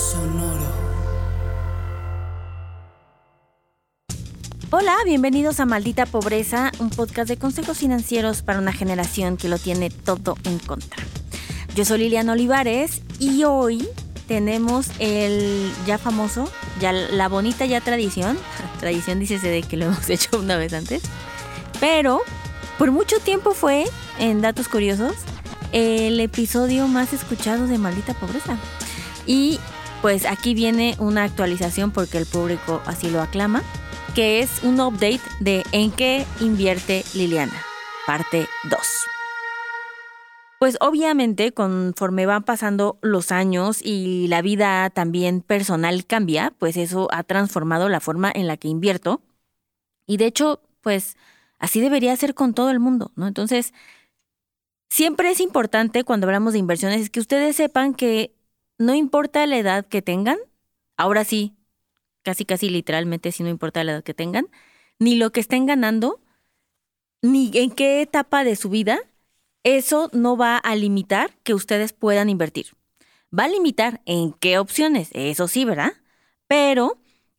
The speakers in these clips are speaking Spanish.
Sonoro. Hola, bienvenidos a Maldita Pobreza, un podcast de consejos financieros para una generación que lo tiene todo en contra. Yo soy Liliana Olivares y hoy tenemos el ya famoso, ya la bonita ya tradición, tradición dice de que lo hemos hecho una vez antes, pero por mucho tiempo fue, en datos curiosos, el episodio más escuchado de Maldita Pobreza. Y pues aquí viene una actualización porque el público así lo aclama que es un update de En qué invierte Liliana, parte 2. Pues obviamente conforme van pasando los años y la vida también personal cambia, pues eso ha transformado la forma en la que invierto. Y de hecho, pues así debería ser con todo el mundo, ¿no? Entonces, siempre es importante cuando hablamos de inversiones que ustedes sepan que no importa la edad que tengan, ahora sí, casi casi literalmente, si no importa la edad que tengan, ni lo que estén ganando, ni en qué etapa de su vida, eso no va a limitar que ustedes puedan invertir. Va a limitar en qué opciones, eso sí, ¿verdad? Pero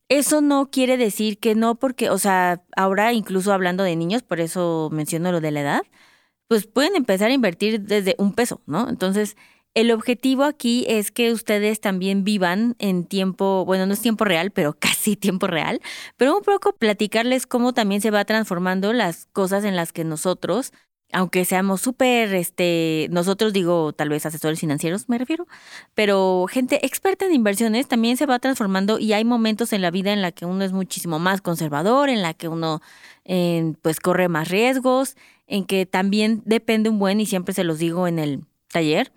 eso no quiere decir que no, porque, o sea, ahora incluso hablando de niños, por eso menciono lo de la edad, pues pueden empezar a invertir desde un peso, ¿no? Entonces, el objetivo aquí es que ustedes también vivan en tiempo, bueno, no es tiempo real, pero casi tiempo real, pero un poco platicarles cómo también se va transformando las cosas en las que nosotros, aunque seamos súper, este, nosotros digo, tal vez asesores financieros me refiero, pero gente experta en inversiones también se va transformando y hay momentos en la vida en la que uno es muchísimo más conservador, en la que uno pues corre más riesgos, en que también depende un buen, y siempre se los digo en el taller,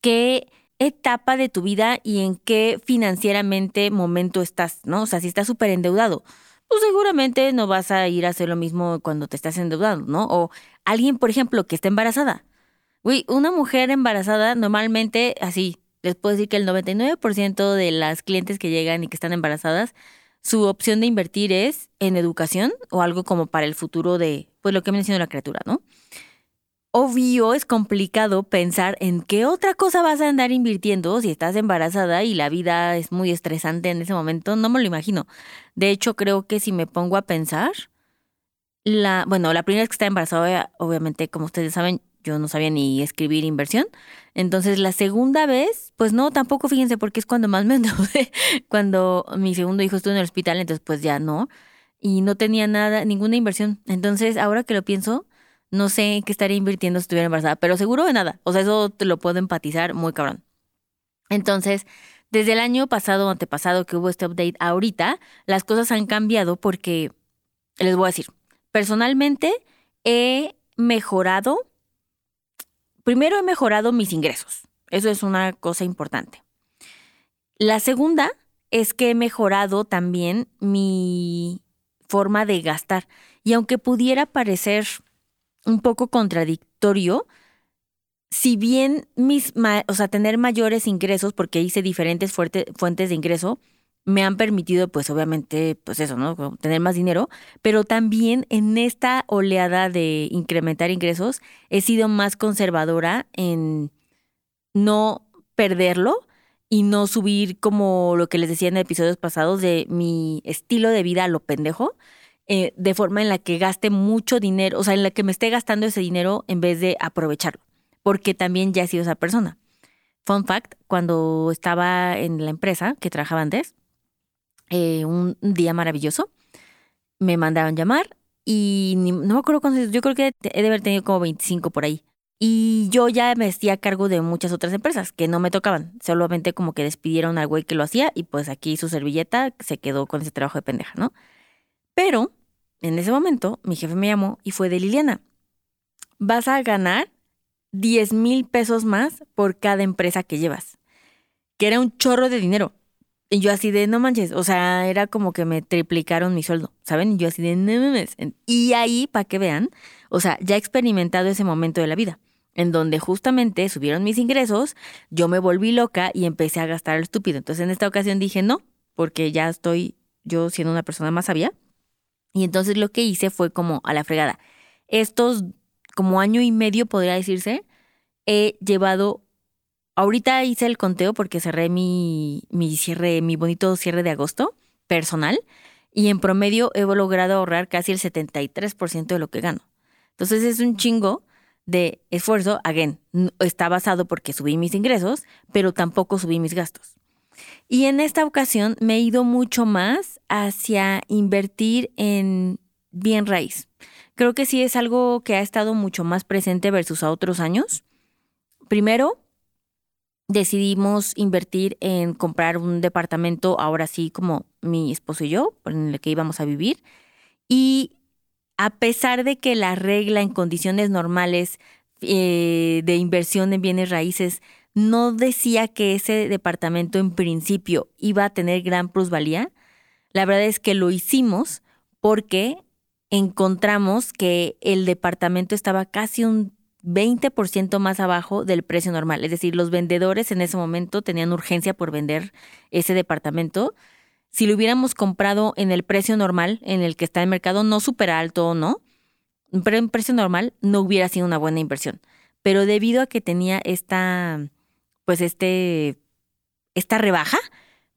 qué etapa de tu vida y en qué financieramente momento estás, ¿no? O sea, si estás súper endeudado, pues seguramente no vas a ir a hacer lo mismo cuando te estás endeudando, ¿no? O alguien, por ejemplo, que está embarazada. Uy, una mujer embarazada normalmente, así, les puedo decir que el 99% de las clientes que llegan y que están embarazadas, su opción de invertir es en educación o algo como para el futuro de, pues lo que menciona la criatura, ¿no? Obvio es complicado pensar en qué otra cosa vas a andar invirtiendo si estás embarazada y la vida es muy estresante en ese momento. No me lo imagino. De hecho, creo que si me pongo a pensar, la, bueno, la primera vez que estaba embarazada, obviamente, como ustedes saben, yo no sabía ni escribir inversión. Entonces, la segunda vez, pues no, tampoco fíjense porque es cuando más me endeudé. Cuando mi segundo hijo estuvo en el hospital, entonces pues ya no. Y no tenía nada, ninguna inversión. Entonces, ahora que lo pienso, no sé qué estaría invirtiendo si estuviera embarazada, pero seguro de nada. O sea, eso te lo puedo empatizar muy cabrón. Entonces, desde el año pasado o antepasado que hubo este update ahorita, las cosas han cambiado porque, les voy a decir, personalmente he mejorado, primero he mejorado mis ingresos. Eso es una cosa importante. La segunda es que he mejorado también mi forma de gastar. Y aunque pudiera parecer un poco contradictorio. Si bien mis, o sea, tener mayores ingresos, porque hice diferentes fuentes de ingreso, me han permitido, pues obviamente, pues eso, ¿no? Tener más dinero, pero también en esta oleada de incrementar ingresos, he sido más conservadora en no perderlo y no subir como lo que les decía en episodios pasados de mi estilo de vida a lo pendejo, eh, de forma en la que gaste mucho dinero, o sea, en la que me esté gastando ese dinero en vez de aprovecharlo, porque también ya he sido esa persona. Fun fact, cuando estaba en la empresa que trabajaba antes, eh, un día maravilloso, me mandaron llamar y no me acuerdo cuántos, yo creo que he de haber tenido como 25 por ahí. Y yo ya me estoy a cargo de muchas otras empresas que no me tocaban. Solamente como que despidieron al güey que lo hacía y pues aquí su servilleta se quedó con ese trabajo de pendeja, ¿no? Pero en ese momento mi jefe me llamó y fue de Liliana. Vas a ganar 10 mil pesos más por cada empresa que llevas. Que era un chorro de dinero. Y yo así de, no manches, o sea, era como que me triplicaron mi sueldo, ¿saben? Y yo así de, no mames. Y ahí, para que vean, o sea, ya he experimentado ese momento de la vida, en donde justamente subieron mis ingresos, yo me volví loca y empecé a gastar al estúpido. Entonces en esta ocasión dije, no, porque ya estoy yo siendo una persona más sabia, y entonces lo que hice fue como a la fregada. Estos como año y medio, podría decirse, he llevado ahorita hice el conteo porque cerré mi, mi cierre, mi bonito cierre de agosto personal y en promedio he logrado ahorrar casi el 73% de lo que gano. Entonces es un chingo de esfuerzo. Again, está basado porque subí mis ingresos, pero tampoco subí mis gastos. Y en esta ocasión me he ido mucho más hacia invertir en bien raíz. Creo que sí es algo que ha estado mucho más presente versus a otros años. Primero, decidimos invertir en comprar un departamento, ahora sí como mi esposo y yo, en el que íbamos a vivir. Y a pesar de que la regla en condiciones normales eh, de inversión en bienes raíces no decía que ese departamento en principio iba a tener gran plusvalía, la verdad es que lo hicimos porque encontramos que el departamento estaba casi un 20% más abajo del precio normal. Es decir, los vendedores en ese momento tenían urgencia por vender ese departamento. Si lo hubiéramos comprado en el precio normal, en el que está el mercado, no súper alto o no, pero en precio normal no hubiera sido una buena inversión. Pero debido a que tenía esta, pues este, esta rebaja,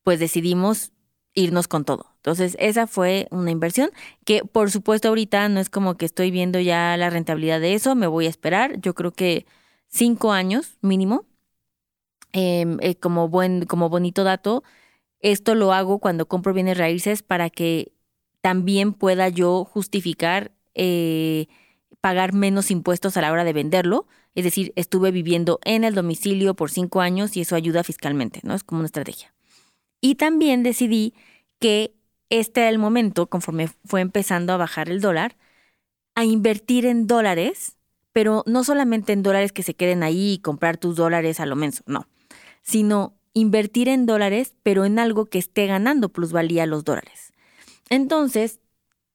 pues decidimos irnos con todo. Entonces, esa fue una inversión que, por supuesto, ahorita no es como que estoy viendo ya la rentabilidad de eso, me voy a esperar. Yo creo que cinco años mínimo. Em, eh, como, buen, como bonito dato, esto lo hago cuando compro bienes raíces para que también pueda yo justificar eh, pagar menos impuestos a la hora de venderlo. Es decir, estuve viviendo en el domicilio por cinco años y eso ayuda fiscalmente, ¿no? Es como una estrategia. Y también decidí que este era el momento, conforme fue empezando a bajar el dólar, a invertir en dólares, pero no solamente en dólares que se queden ahí y comprar tus dólares a lo menos, no, sino invertir en dólares, pero en algo que esté ganando plusvalía los dólares. Entonces,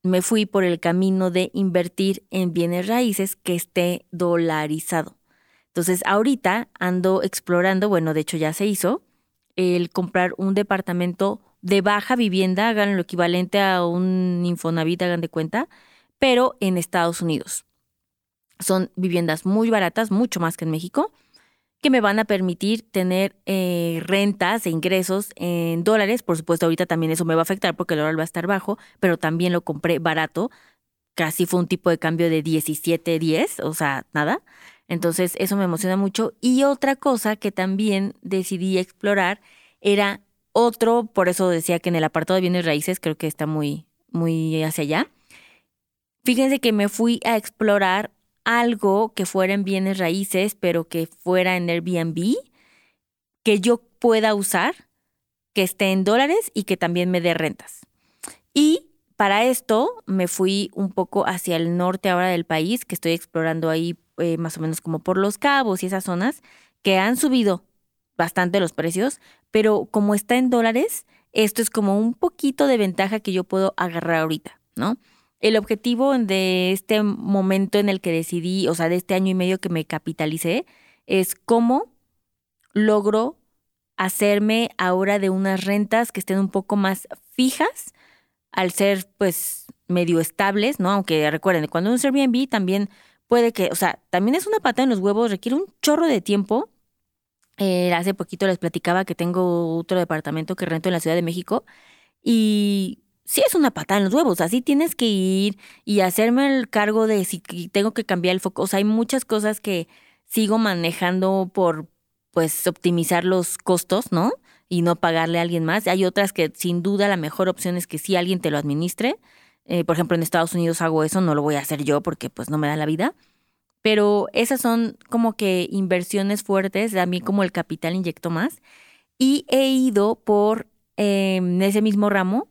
me fui por el camino de invertir en bienes raíces que esté dolarizado. Entonces, ahorita ando explorando, bueno, de hecho ya se hizo, el comprar un departamento de baja vivienda, hagan lo equivalente a un Infonavit, hagan de cuenta, pero en Estados Unidos. Son viviendas muy baratas, mucho más que en México, que me van a permitir tener eh, rentas e ingresos en dólares. Por supuesto, ahorita también eso me va a afectar porque el dólar va a estar bajo, pero también lo compré barato. Casi fue un tipo de cambio de 17.10, o sea, nada. Entonces, eso me emociona mucho. Y otra cosa que también decidí explorar era otro, por eso decía que en el apartado de bienes raíces creo que está muy, muy hacia allá. Fíjense que me fui a explorar algo que fuera en bienes raíces, pero que fuera en Airbnb, que yo pueda usar, que esté en dólares y que también me dé rentas. Y para esto me fui un poco hacia el norte ahora del país, que estoy explorando ahí eh, más o menos como por los cabos y esas zonas, que han subido bastante los precios, pero como está en dólares, esto es como un poquito de ventaja que yo puedo agarrar ahorita, ¿no? El objetivo de este momento en el que decidí, o sea, de este año y medio que me capitalicé, es cómo logro hacerme ahora de unas rentas que estén un poco más fijas al ser pues medio estables, ¿no? Aunque recuerden, cuando es Airbnb también puede que, o sea, también es una pata en los huevos, requiere un chorro de tiempo eh, hace poquito les platicaba que tengo otro departamento que rento en la Ciudad de México y sí es una patada en los huevos, así tienes que ir y hacerme el cargo de si tengo que cambiar el foco. O sea, hay muchas cosas que sigo manejando por pues optimizar los costos, ¿no? Y no pagarle a alguien más. Hay otras que sin duda la mejor opción es que sí alguien te lo administre. Eh, por ejemplo, en Estados Unidos hago eso, no lo voy a hacer yo porque pues no me da la vida. Pero esas son como que inversiones fuertes, mí como el capital inyecto más. Y he ido por em, ese mismo ramo,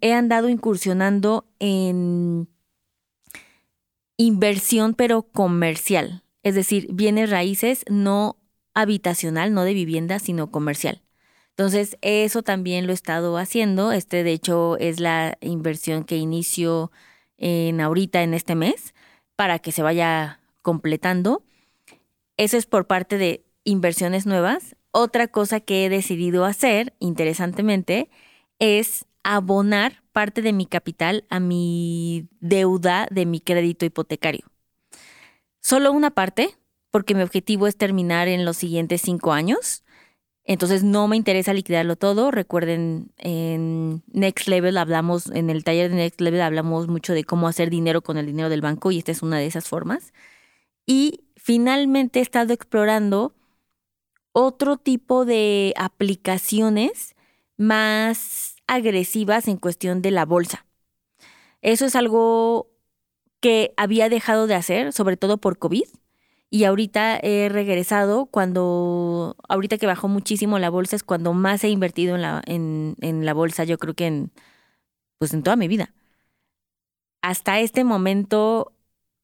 he andado incursionando en inversión pero comercial, es decir, bienes raíces no habitacional, no de vivienda, sino comercial. Entonces, eso también lo he estado haciendo. Este, de hecho, es la inversión que inicio en ahorita en este mes para que se vaya completando. Eso es por parte de inversiones nuevas. Otra cosa que he decidido hacer, interesantemente, es abonar parte de mi capital a mi deuda de mi crédito hipotecario. Solo una parte, porque mi objetivo es terminar en los siguientes cinco años. Entonces no me interesa liquidarlo todo. Recuerden, en Next Level hablamos, en el taller de Next Level hablamos mucho de cómo hacer dinero con el dinero del banco y esta es una de esas formas. Y finalmente he estado explorando otro tipo de aplicaciones más agresivas en cuestión de la bolsa. Eso es algo que había dejado de hacer, sobre todo por COVID y ahorita he regresado cuando, ahorita que bajó muchísimo la bolsa es cuando más he invertido en la, en, la bolsa, yo creo que en, pues en toda mi vida. Hasta este momento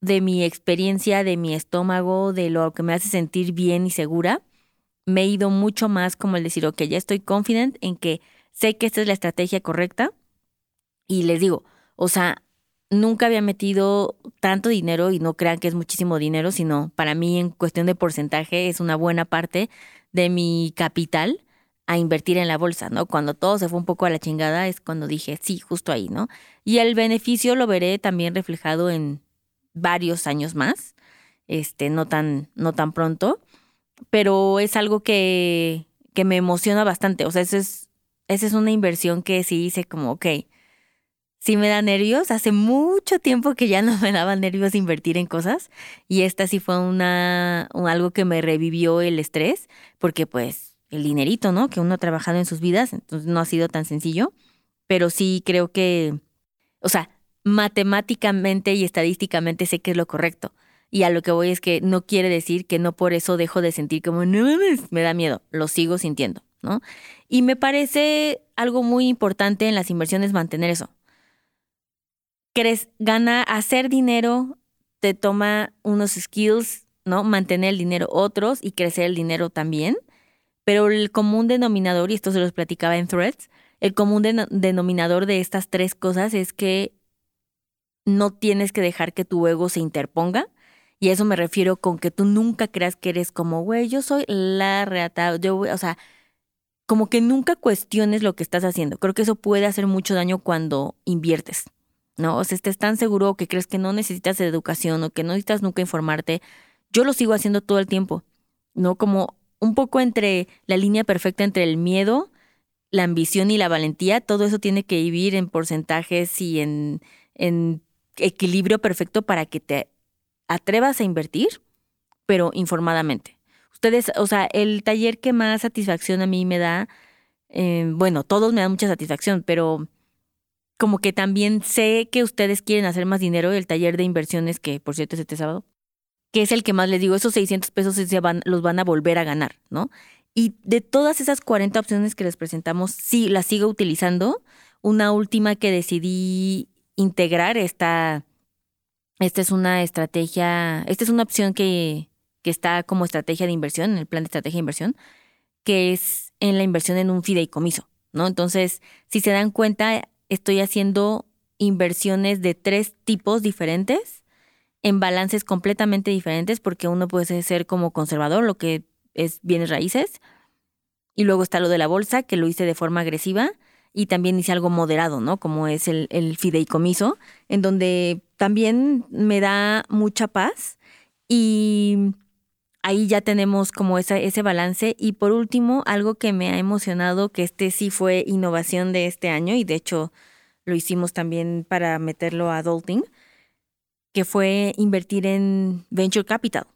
de mi experiencia, de mi estómago, de lo que me hace sentir bien y segura, me he ido mucho más como el decir, ok, ya estoy confident en que sé que esta es la estrategia correcta. Y les digo, o sea, nunca había metido tanto dinero y no crean que es muchísimo dinero, sino para mí en cuestión de porcentaje es una buena parte de mi capital a invertir en la bolsa, ¿no? Cuando todo se fue un poco a la chingada es cuando dije, sí, justo ahí, ¿no? Y el beneficio lo veré también reflejado en varios años más, este, no tan, no tan pronto, pero es algo que, que me emociona bastante, o sea, eso es, esa es una inversión que sí hice como, ok, sí me da nervios. Hace mucho tiempo que ya no me daba nervios invertir en cosas y esta sí fue una algo que me revivió el estrés porque pues el dinerito, ¿no? Que uno ha trabajado en sus vidas, entonces no ha sido tan sencillo, pero sí creo que, o sea, matemáticamente y estadísticamente sé que es lo correcto. Y a lo que voy es que no quiere decir que no por eso dejo de sentir como, no me da miedo, lo sigo sintiendo, Y me parece algo muy importante en las inversiones mantener eso gana, hacer dinero te toma unos skills, ¿no? Mantener el dinero otros y crecer el dinero también. Pero el común denominador, y esto se los platicaba en threads, el común denominador de estas tres cosas es que no tienes que dejar que tu ego se interponga. Y eso me refiero con que tú nunca creas que eres como, güey, yo soy la reata, yo, o sea, como que nunca cuestiones lo que estás haciendo. Creo que eso puede hacer mucho daño cuando inviertes. ¿no? O sea, estés tan seguro que crees que no necesitas educación o que no necesitas nunca informarte. Yo lo sigo haciendo todo el tiempo, ¿no? Como un poco entre la línea perfecta entre el miedo, la ambición y la valentía, todo eso tiene que vivir en porcentajes y en, en equilibrio perfecto para que te atrevas a invertir, pero informadamente. Ustedes, o sea, el taller que más satisfacción a mí me da, eh, bueno, todos me dan mucha satisfacción, pero como que también sé que ustedes quieren hacer más dinero, el taller de inversiones, que por cierto es este sábado, que es el que más les digo, esos 600 pesos se van, los van a volver a ganar, ¿no? Y de todas esas 40 opciones que les presentamos, sí, las sigo utilizando. Una última que decidí integrar, esta, esta es una estrategia, esta es una opción que, que está como estrategia de inversión, en el plan de estrategia de inversión, que es en la inversión en un fideicomiso, ¿no? Entonces, si se dan cuenta, estoy haciendo inversiones de tres tipos diferentes en balances completamente diferentes porque uno puede ser como conservador, lo que es bienes raíces, y luego está lo de la bolsa, que lo hice de forma agresiva, y también hice algo moderado, ¿no? Como es el, el fideicomiso, en donde también me da mucha paz y ahí ya tenemos como esa, ese balance. Y por último, algo que me ha emocionado, que este sí fue innovación de este año y de hecho lo hicimos también para meterlo a Adulting, que fue invertir en Venture Capital.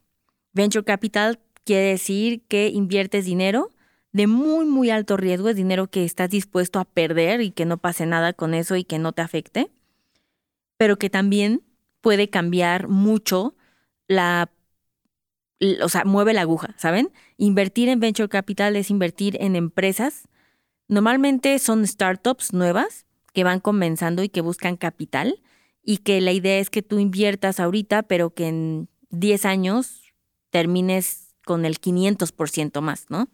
Venture Capital quiere decir que inviertes dinero de muy, muy alto riesgo, es dinero que estás dispuesto a perder y que no pase nada con eso y que no te afecte, pero que también puede cambiar mucho la o sea, mueve la aguja, ¿saben? Invertir en venture capital es invertir en empresas. Normalmente son startups nuevas que van comenzando y que buscan capital y que la idea es que tú inviertas ahorita, pero que en 10 años termines con el 500% más, ¿no?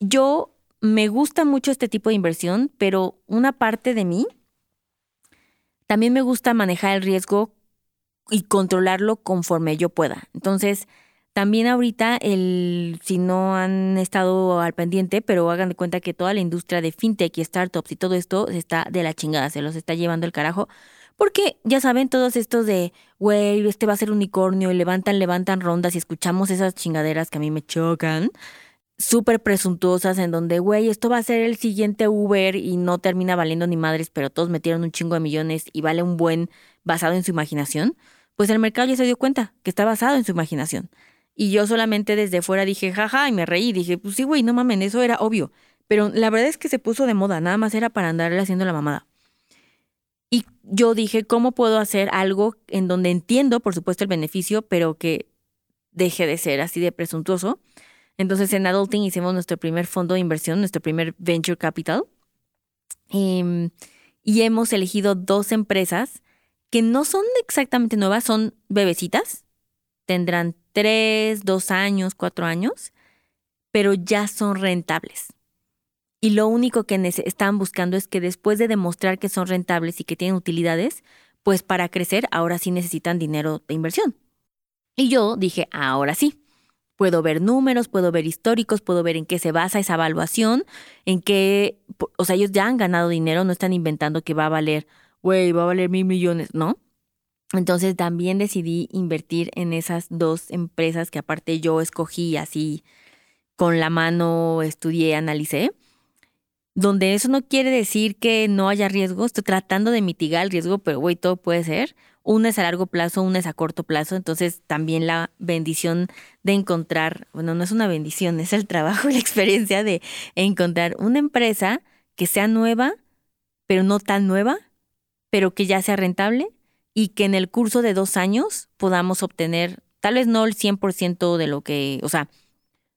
Yo me gusta mucho este tipo de inversión, pero una parte de mí también me gusta manejar el riesgo y controlarlo conforme yo pueda. Entonces, también ahorita, el, si no han estado al pendiente, pero hagan de cuenta que toda la industria de fintech y startups y todo esto está de la chingada, se los está llevando el carajo, Porque ya saben, todos estos de, güey, este va a ser unicornio y levantan, levantan rondas y escuchamos esas chingaderas que a mí me chocan, súper presuntuosas en donde, güey, esto va a ser el siguiente Uber y no termina valiendo ni madres, pero todos metieron un chingo de millones y vale un buen basado en su imaginación. Pues el mercado ya se dio cuenta que está basado en su imaginación. Y yo solamente desde fuera dije, jaja, y me reí. Dije, pues sí, güey, no mamen, eso era obvio. Pero la verdad es que se puso de moda, nada más era para andarle haciendo la mamada. Y yo dije, ¿cómo puedo hacer algo en donde entiendo, por supuesto, el beneficio, pero que deje de ser así de presuntuoso? Entonces en Adulting hicimos nuestro primer fondo de inversión, nuestro primer venture capital. Em, y hemos elegido dos empresas que no son exactamente nuevas, son bebecitas. Tendrán tres, dos años, cuatro años, pero ya son rentables. Y lo único que están buscando es que después de demostrar que son rentables y que tienen utilidades, pues para crecer ahora sí necesitan dinero de inversión. Y yo dije, ahora sí, puedo ver números, puedo ver históricos, puedo ver en qué se basa esa evaluación, en qué, o sea, ellos ya han ganado dinero, no están inventando que va a valer, güey, va a valer mil millones, ¿no? Entonces también decidí invertir en esas dos empresas que aparte yo escogí así con la mano, estudié, analicé. Donde eso no quiere decir que no haya riesgo, estoy tratando de mitigar el riesgo, pero güey, todo puede ser. Una es a largo plazo, una es a corto plazo, entonces también la bendición de encontrar, bueno, no es una bendición, es el trabajo y la experiencia de encontrar una empresa que sea nueva, pero no tan nueva, pero que ya sea rentable y que en el curso de dos años podamos obtener, tal vez no el 100% de lo que, o sea,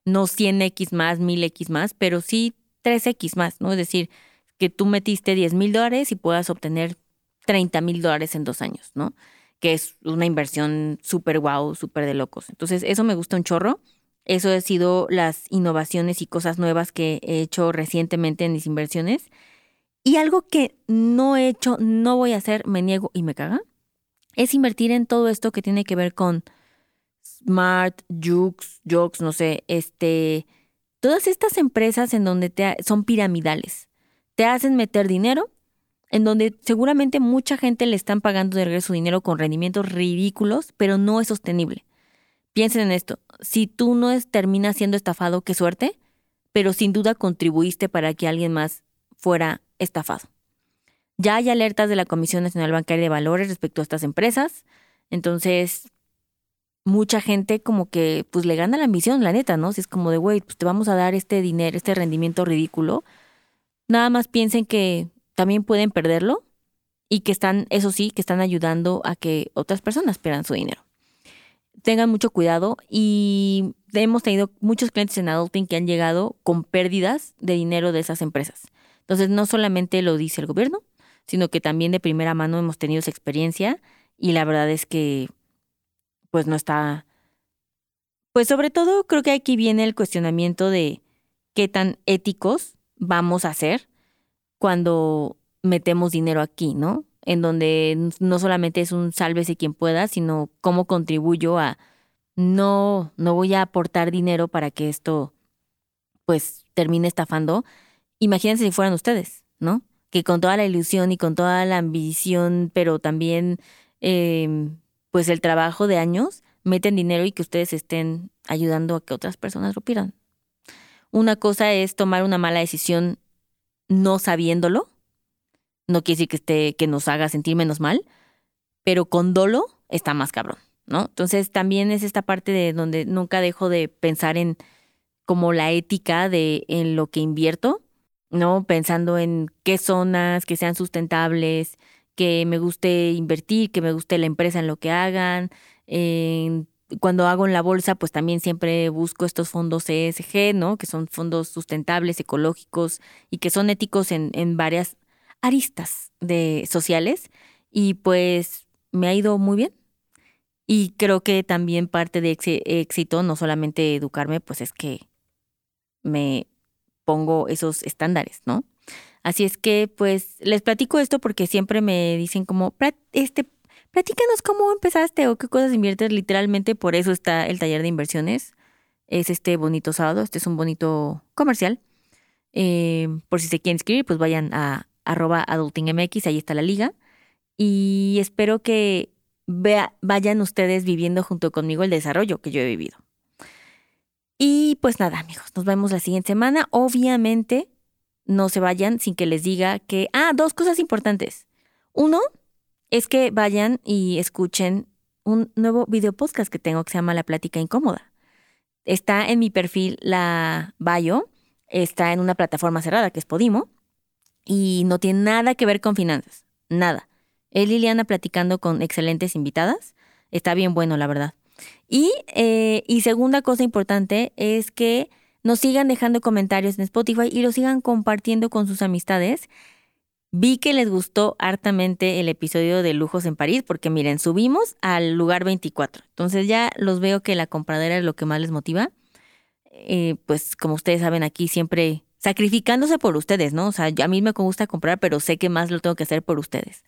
no 100x más, 1000x más, pero sí 3x más, ¿no? Es decir, que tú metiste 10 mil dólares y puedas obtener 30 mil dólares en dos años, ¿no? Que es una inversión súper guau, súper de locos. Entonces, eso me gusta un chorro. Eso ha sido las innovaciones y cosas nuevas que he hecho recientemente en mis inversiones. Y algo que no he hecho, no voy a hacer, me niego y me caga, es invertir en todo esto que tiene que ver con Smart, Jux, Jux, no sé, este, todas estas empresas en donde te, son piramidales. Te hacen meter dinero, en donde seguramente mucha gente le están pagando de regreso dinero con rendimientos ridículos, pero no es sostenible. Piensen en esto, si tú no es, terminas siendo estafado, qué suerte, pero sin duda contribuiste para que alguien más fuera estafado. Ya hay alertas de la Comisión Nacional Bancaria de Valores respecto a estas empresas. Entonces, mucha gente como que pues le gana la ambición, la neta, ¿no? Si es como de, güey, pues te vamos a dar este dinero, este rendimiento ridículo. Nada más piensen que también pueden perderlo y que están, eso sí, que están ayudando a que otras personas pierdan su dinero. Tengan mucho cuidado y hemos tenido muchos clientes en Adulting que han llegado con pérdidas de dinero de esas empresas. Entonces, no solamente lo dice el gobierno, sino que también de primera mano hemos tenido esa experiencia y la verdad es que pues no está... Pues sobre todo creo que aquí viene el cuestionamiento de qué tan éticos vamos a ser cuando metemos dinero aquí, ¿no? En donde no solamente es un sálvese quien pueda, sino cómo contribuyo a no, no voy a aportar dinero para que esto pues termine estafando. Imagínense si fueran ustedes, ¿no? Que con toda la ilusión y con toda la ambición, pero también em, pues el trabajo de años, meten dinero y que ustedes estén ayudando a que otras personas lo pierdan. Una cosa es tomar una mala decisión no sabiéndolo, no quiere decir que esté, que nos haga sentir menos mal, pero con dolo está más cabrón, ¿no? Entonces también es esta parte de donde nunca dejo de pensar en como la ética de en lo que invierto ¿no? Pensando en qué zonas que sean sustentables, que me guste invertir, que me guste la empresa en lo que hagan. cuando hago en la bolsa, pues también siempre busco estos fondos ESG, ¿no? Que son fondos sustentables, ecológicos y que son éticos en, en varias aristas de sociales. Y pues me ha ido muy bien. Y creo que también parte de éxito, no solamente educarme, pues es que me pongo esos estándares, ¿no? Así es que, pues, les platico esto porque siempre me dicen como, este, platícanos cómo empezaste o qué cosas inviertes. Literalmente por eso está el taller de inversiones. Es este bonito sábado, este es un bonito comercial. Eh, por si se quieren inscribir, pues vayan a arroba adultingmx, ahí está la liga. y espero que vayan ustedes viviendo junto conmigo el desarrollo que yo he vivido. Y pues nada, amigos, nos vemos la siguiente semana. Obviamente, no se vayan sin que les diga que, ah, dos cosas importantes. Uno es que vayan y escuchen un nuevo video podcast que tengo que se llama La Plática Incómoda. Está en mi perfil la bio, está en una plataforma cerrada que es Podimo y no tiene nada que ver con finanzas, nada. Es Liliana platicando con excelentes invitadas. Está bien bueno, la verdad. Y, eh, y segunda cosa importante es que nos sigan dejando comentarios en Spotify y lo sigan compartiendo con sus amistades. Vi que les gustó hartamente el episodio de Lujos en París, porque miren, subimos al lugar 24. Entonces ya los veo que la compradera es lo que más les motiva. Eh, pues como ustedes saben, aquí siempre sacrificándose por ustedes, ¿no? O sea, a mí me gusta comprar, pero sé que más lo tengo que hacer por ustedes.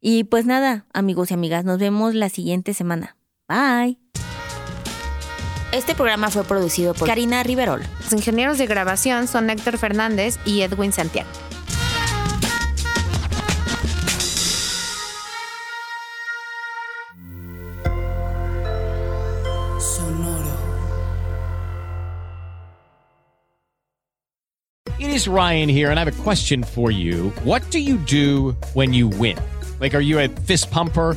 Y pues nada, amigos y amigas, nos vemos la siguiente semana. Bye. Este programa fue producido por Karina Riverol. Los ingenieros de grabación son Héctor Fernández y Edwin Santiago. Sonoro. It is Ryan here, and I have a question for you. What do you do when you win? Like, are you a fist pumper?